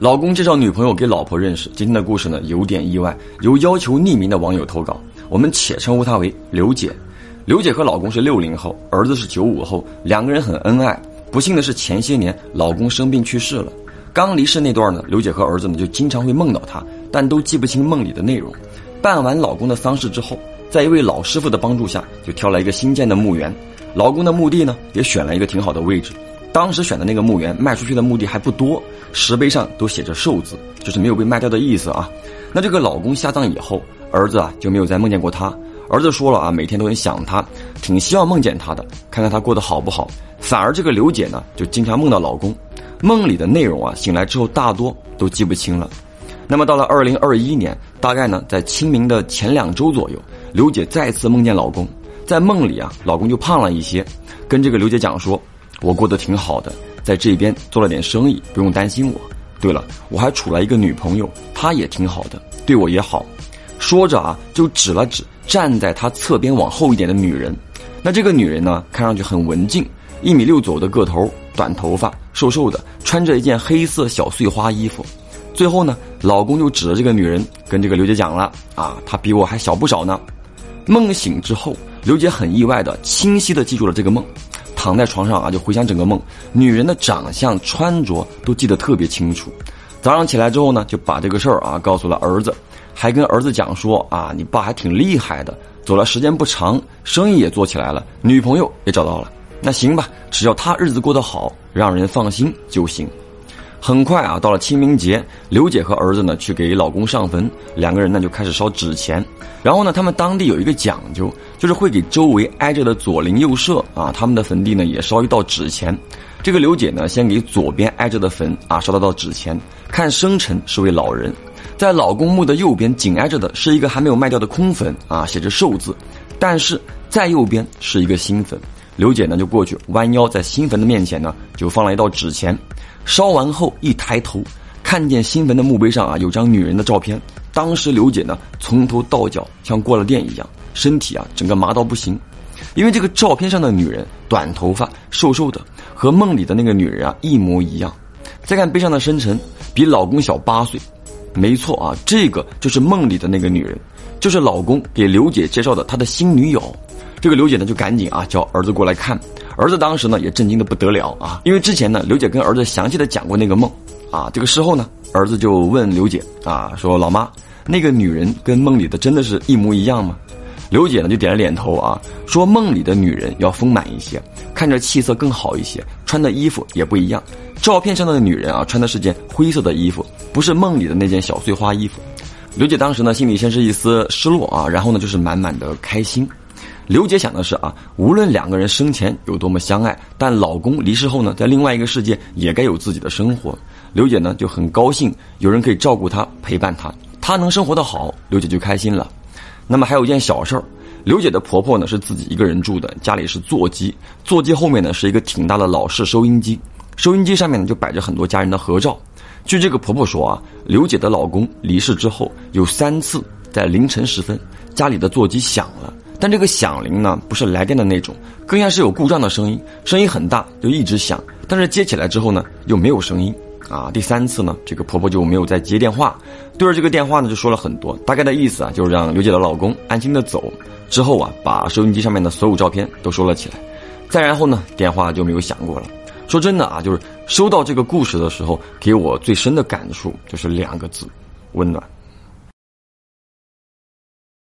老公介绍女朋友给老婆认识。今天的故事呢有点意外，由要求匿名的网友投稿，我们且称呼她为刘姐。刘姐和老公是六零后，儿子是九五后，两个人很恩爱。不幸的是前些年老公生病去世了。刚离世那段呢，刘姐和儿子呢就经常会梦到他，但都记不清梦里的内容。办完老公的丧事之后，在一位老师傅的帮助下，就挑了一个新建的墓园。老公的墓地呢，也选了一个挺好的位置。当时选的那个墓园卖出去的墓地还不多，石碑上都写着“寿”字，就是没有被卖掉的意思啊。那这个老公下葬以后，儿子啊就没有再梦见过他。儿子说了啊，每天都很想他，挺希望梦见他的，看看他过得好不好。反而这个刘姐呢，就经常梦到老公，梦里的内容啊，醒来之后大多都记不清了。那么到了二零二一年，大概呢在清明的前两周左右，刘姐再次梦见老公，在梦里啊，老公就胖了一些，跟这个刘姐讲说：“我过得挺好的，在这边做了点生意，不用担心我。对了，我还处了一个女朋友，她也挺好的，对我也好。”说着啊，就指了指站在他侧边往后一点的女人。那这个女人呢，看上去很文静，一米六左右的个头，短头发，瘦瘦的，穿着一件黑色小碎花衣服。最后呢，老公就指着这个女人跟这个刘姐讲了：“啊，她比我还小不少呢。”梦醒之后，刘姐很意外的、清晰的记住了这个梦，躺在床上啊，就回想整个梦，女人的长相、穿着都记得特别清楚。早上起来之后呢，就把这个事儿啊告诉了儿子，还跟儿子讲说：“啊，你爸还挺厉害的，走了时间不长，生意也做起来了，女朋友也找到了。那行吧，只要他日子过得好，让人放心就行。”很快啊，到了清明节，刘姐和儿子呢去给老公上坟，两个人呢就开始烧纸钱。然后呢，他们当地有一个讲究，就是会给周围挨着的左邻右舍啊，他们的坟地呢也烧一道纸钱。这个刘姐呢，先给左边挨着的坟啊烧了道纸钱，看生辰是位老人。在老公墓的右边紧挨着的是一个还没有卖掉的空坟啊，写着寿字，但是在右边是一个新坟。刘姐呢就过去弯腰在新坟的面前呢就放了一道纸钱。烧完后，一抬头，看见新坟的墓碑上啊有张女人的照片。当时刘姐呢从头到脚像过了电一样，身体啊整个麻到不行，因为这个照片上的女人短头发、瘦瘦的，和梦里的那个女人啊一模一样。再看碑上的生辰，比老公小八岁，没错啊，这个就是梦里的那个女人，就是老公给刘姐介绍的他的新女友。这个刘姐呢就赶紧啊叫儿子过来看。儿子当时呢也震惊的不得了啊，因为之前呢刘姐跟儿子详细的讲过那个梦，啊，这个事后呢儿子就问刘姐啊说老妈，那个女人跟梦里的真的是一模一样吗？刘姐呢就点了点头啊，说梦里的女人要丰满一些，看着气色更好一些，穿的衣服也不一样。照片上的女人啊穿的是件灰色的衣服，不是梦里的那件小碎花衣服。刘姐当时呢心里先是一丝失落啊，然后呢就是满满的开心。刘姐想的是啊，无论两个人生前有多么相爱，但老公离世后呢，在另外一个世界也该有自己的生活。刘姐呢就很高兴，有人可以照顾她、陪伴她，她能生活的好，刘姐就开心了。那么还有一件小事儿，刘姐的婆婆呢是自己一个人住的，家里是座机，座机后面呢是一个挺大的老式收音机，收音机上面呢就摆着很多家人的合照。据这个婆婆说啊，刘姐的老公离世之后，有三次在凌晨时分，家里的座机响了。但这个响铃呢，不是来电的那种，更像是有故障的声音，声音很大，就一直响。但是接起来之后呢，又没有声音啊。第三次呢，这个婆婆就没有再接电话，对着这个电话呢就说了很多，大概的意思啊，就是让刘姐的老公安心的走。之后啊，把收音机上面的所有照片都收了起来。再然后呢，电话就没有响过了。说真的啊，就是收到这个故事的时候，给我最深的感触就是两个字：温暖。